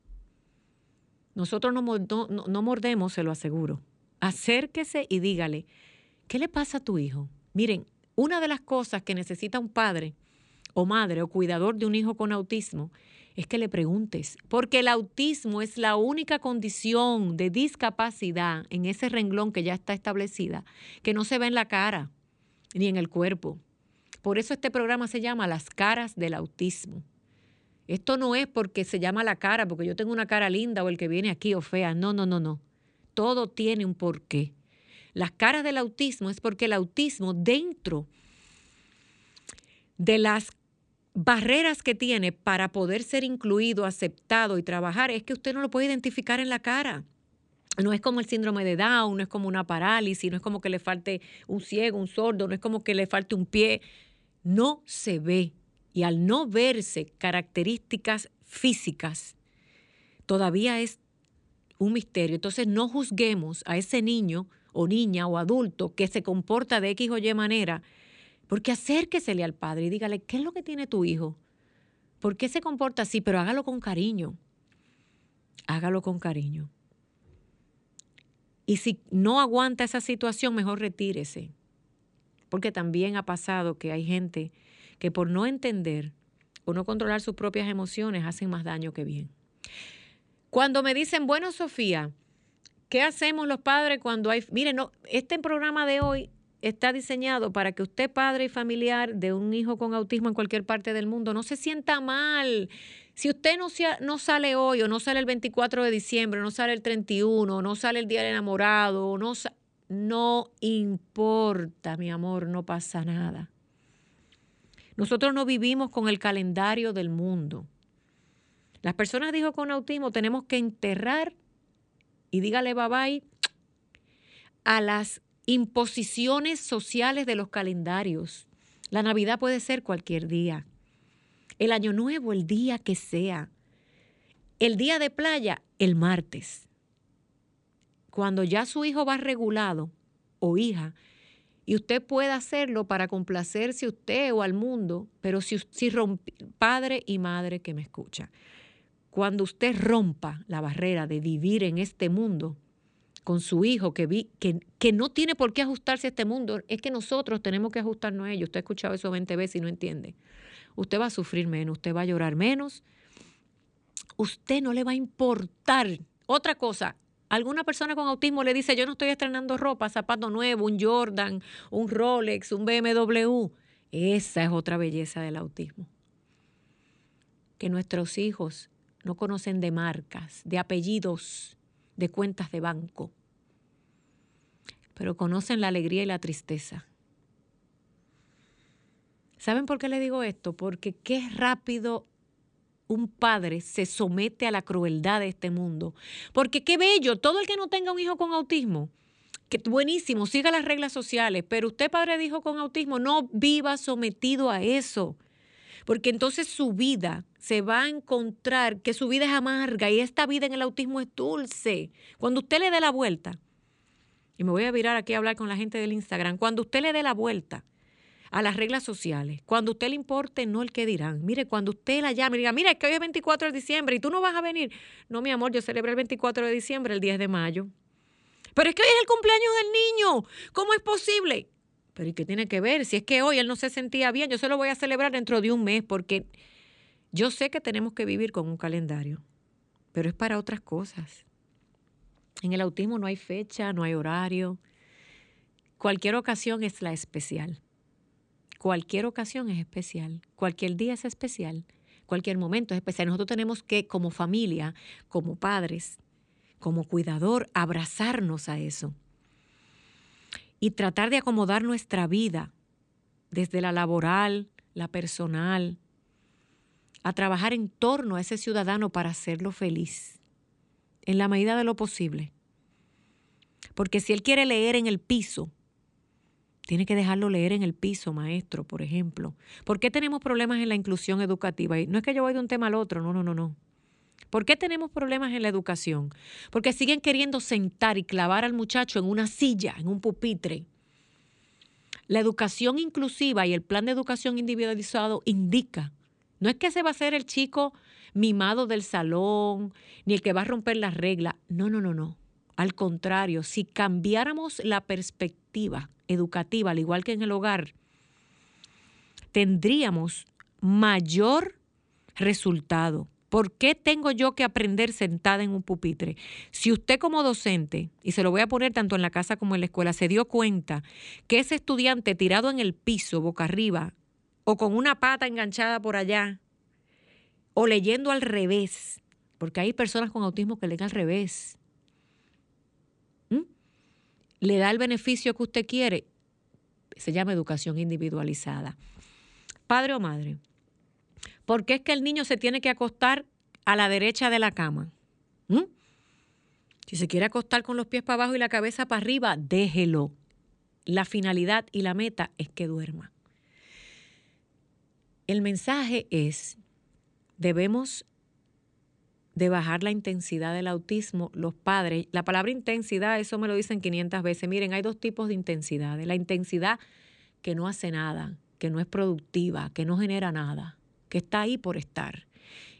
Nosotros no, no, no mordemos, se lo aseguro. Acérquese y dígale, ¿qué le pasa a tu hijo? Miren, una de las cosas que necesita un padre o madre o cuidador de un hijo con autismo es que le preguntes, porque el autismo es la única condición de discapacidad en ese renglón que ya está establecida, que no se ve en la cara ni en el cuerpo. Por eso este programa se llama Las caras del autismo. Esto no es porque se llama la cara, porque yo tengo una cara linda o el que viene aquí o fea. No, no, no, no. Todo tiene un porqué. Las caras del autismo es porque el autismo dentro de las barreras que tiene para poder ser incluido, aceptado y trabajar es que usted no lo puede identificar en la cara. No es como el síndrome de Down, no es como una parálisis, no es como que le falte un ciego, un sordo, no es como que le falte un pie. No se ve. Y al no verse características físicas, todavía es un misterio. Entonces no juzguemos a ese niño o niña o adulto que se comporta de X o Y manera porque acérquesele al padre y dígale, ¿qué es lo que tiene tu hijo? ¿Por qué se comporta así? Pero hágalo con cariño. Hágalo con cariño. Y si no aguanta esa situación, mejor retírese. Porque también ha pasado que hay gente que por no entender o no controlar sus propias emociones hacen más daño que bien. Cuando me dicen, bueno, Sofía, ¿qué hacemos los padres cuando hay... Miren, no, este programa de hoy está diseñado para que usted, padre y familiar de un hijo con autismo en cualquier parte del mundo, no se sienta mal. Si usted no, no sale hoy o no sale el 24 de diciembre, no sale el 31, no sale el Día del Enamorado, no, no importa, mi amor, no pasa nada. Nosotros no vivimos con el calendario del mundo. Las personas, dijo con autismo, tenemos que enterrar y dígale bye bye a las imposiciones sociales de los calendarios. La Navidad puede ser cualquier día. El Año Nuevo, el día que sea. El día de playa, el martes. Cuando ya su hijo va regulado o hija, y usted puede hacerlo para complacerse usted o al mundo, pero si, si padre y madre que me escucha, cuando usted rompa la barrera de vivir en este mundo, con su hijo que, vi, que, que no tiene por qué ajustarse a este mundo, es que nosotros tenemos que ajustarnos a ellos. Usted ha escuchado eso 20 veces y no entiende. Usted va a sufrir menos, usted va a llorar menos, usted no le va a importar. Otra cosa, alguna persona con autismo le dice, yo no estoy estrenando ropa, zapato nuevo, un Jordan, un Rolex, un BMW. Esa es otra belleza del autismo. Que nuestros hijos no conocen de marcas, de apellidos, de cuentas de banco. pero conocen la alegría y la tristeza. ¿Saben por qué le digo esto? Porque qué rápido un padre se somete a la crueldad de este mundo. Porque qué bello, todo el que no tenga un hijo con autismo, que buenísimo, siga las reglas sociales, pero usted padre de hijo con autismo, no viva sometido a eso. Porque entonces su vida se va a encontrar que su vida es amarga y esta vida en el autismo es dulce. Cuando usted le dé la vuelta, y me voy a virar aquí a hablar con la gente del Instagram, cuando usted le dé la vuelta a las reglas sociales, cuando usted le importe no el que dirán, mire, cuando usted la llame y diga, mira, es que hoy es 24 de diciembre y tú no vas a venir. No, mi amor, yo celebré el 24 de diciembre, el 10 de mayo. Pero es que hoy es el cumpleaños del niño. ¿Cómo es posible? Pero ¿y qué tiene que ver? Si es que hoy él no se sentía bien, yo se lo voy a celebrar dentro de un mes porque yo sé que tenemos que vivir con un calendario, pero es para otras cosas. En el autismo no hay fecha, no hay horario. Cualquier ocasión es la especial. Cualquier ocasión es especial. Cualquier día es especial. Cualquier momento es especial. Nosotros tenemos que, como familia, como padres, como cuidador, abrazarnos a eso y tratar de acomodar nuestra vida desde la laboral, la personal, a trabajar en torno a ese ciudadano para hacerlo feliz en la medida de lo posible. Porque si él quiere leer en el piso, tiene que dejarlo leer en el piso, maestro, por ejemplo. ¿Por qué tenemos problemas en la inclusión educativa? Y no es que yo voy de un tema al otro, no, no, no, no. ¿Por qué tenemos problemas en la educación? Porque siguen queriendo sentar y clavar al muchacho en una silla, en un pupitre. La educación inclusiva y el plan de educación individualizado indica, no es que se va a ser el chico mimado del salón, ni el que va a romper las reglas. No, no, no, no. Al contrario, si cambiáramos la perspectiva educativa, al igual que en el hogar, tendríamos mayor resultado. ¿Por qué tengo yo que aprender sentada en un pupitre? Si usted como docente, y se lo voy a poner tanto en la casa como en la escuela, se dio cuenta que ese estudiante tirado en el piso, boca arriba, o con una pata enganchada por allá, o leyendo al revés, porque hay personas con autismo que leen al revés. Le da el beneficio que usted quiere. Se llama educación individualizada. Padre o madre, ¿por qué es que el niño se tiene que acostar a la derecha de la cama? ¿Mm? Si se quiere acostar con los pies para abajo y la cabeza para arriba, déjelo. La finalidad y la meta es que duerma. El mensaje es debemos de bajar la intensidad del autismo, los padres. La palabra intensidad, eso me lo dicen 500 veces. Miren, hay dos tipos de intensidad. La intensidad que no hace nada, que no es productiva, que no genera nada, que está ahí por estar.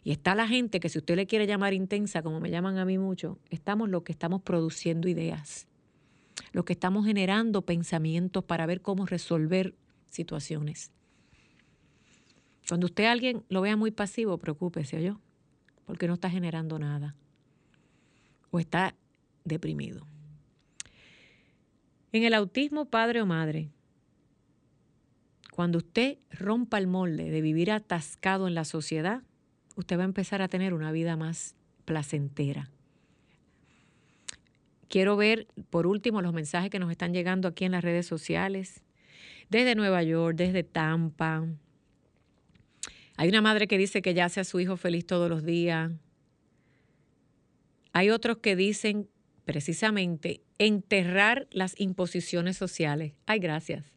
Y está la gente que si usted le quiere llamar intensa, como me llaman a mí mucho, estamos los que estamos produciendo ideas, los que estamos generando pensamientos para ver cómo resolver situaciones. Cuando usted a alguien lo vea muy pasivo, preocúpese, yo, porque no está generando nada o está deprimido. En el autismo, padre o madre, cuando usted rompa el molde de vivir atascado en la sociedad, usted va a empezar a tener una vida más placentera. Quiero ver, por último, los mensajes que nos están llegando aquí en las redes sociales, desde Nueva York, desde Tampa, hay una madre que dice que ya hace a su hijo feliz todos los días. Hay otros que dicen precisamente enterrar las imposiciones sociales. Ay, gracias.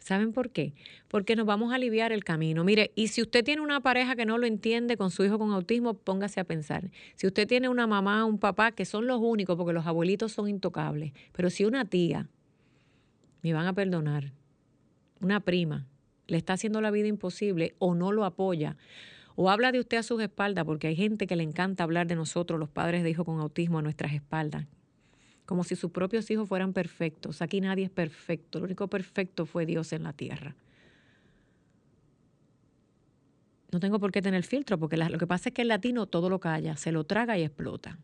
¿Saben por qué? Porque nos vamos a aliviar el camino. Mire, y si usted tiene una pareja que no lo entiende con su hijo con autismo, póngase a pensar. Si usted tiene una mamá, un papá, que son los únicos, porque los abuelitos son intocables, pero si una tía, me van a perdonar, una prima, le está haciendo la vida imposible o no lo apoya. O habla de usted a sus espaldas, porque hay gente que le encanta hablar de nosotros, los padres de hijos con autismo, a nuestras espaldas. Como si sus propios hijos fueran perfectos. Aquí nadie es perfecto. Lo único perfecto fue Dios en la tierra. No tengo por qué tener filtro, porque lo que pasa es que el latino todo lo calla, se lo traga y explota.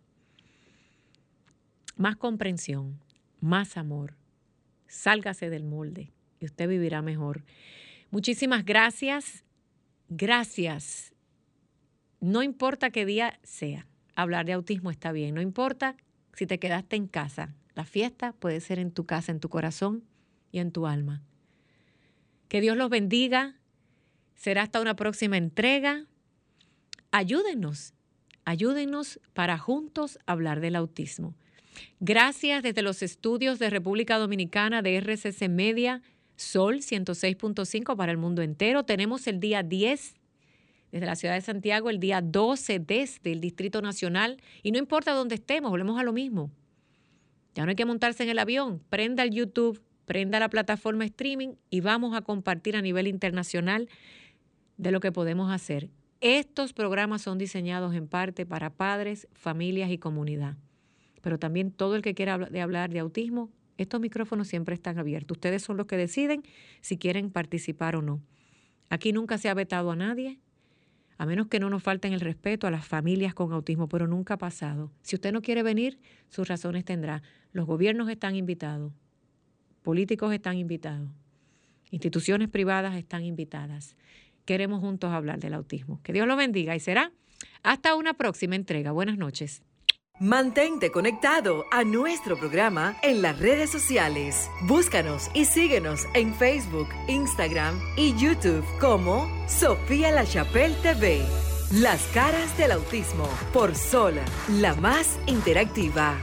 Más comprensión, más amor. Sálgase del molde y usted vivirá mejor. Muchísimas gracias. Gracias. No importa qué día sea, hablar de autismo está bien. No importa si te quedaste en casa. La fiesta puede ser en tu casa, en tu corazón y en tu alma. Que Dios los bendiga. Será hasta una próxima entrega. Ayúdenos, ayúdenos para juntos hablar del autismo. Gracias desde los estudios de República Dominicana de RCC Media, Sol 106.5 para el mundo entero. Tenemos el día 10 desde la ciudad de Santiago, el día 12 desde el Distrito Nacional. Y no importa dónde estemos, volvemos a lo mismo. Ya no hay que montarse en el avión, prenda el YouTube, prenda la plataforma streaming y vamos a compartir a nivel internacional de lo que podemos hacer. Estos programas son diseñados en parte para padres, familias y comunidad. Pero también todo el que quiera hablar de autismo, estos micrófonos siempre están abiertos. Ustedes son los que deciden si quieren participar o no. Aquí nunca se ha vetado a nadie, a menos que no nos falten el respeto a las familias con autismo, pero nunca ha pasado. Si usted no quiere venir, sus razones tendrá. Los gobiernos están invitados, políticos están invitados, instituciones privadas están invitadas. Queremos juntos hablar del autismo. Que Dios lo bendiga y será hasta una próxima entrega. Buenas noches. Mantente conectado a nuestro programa en las redes sociales. Búscanos y síguenos en Facebook, Instagram y YouTube como Sofía La Chapelle TV. Las caras del autismo por Sol, la más interactiva.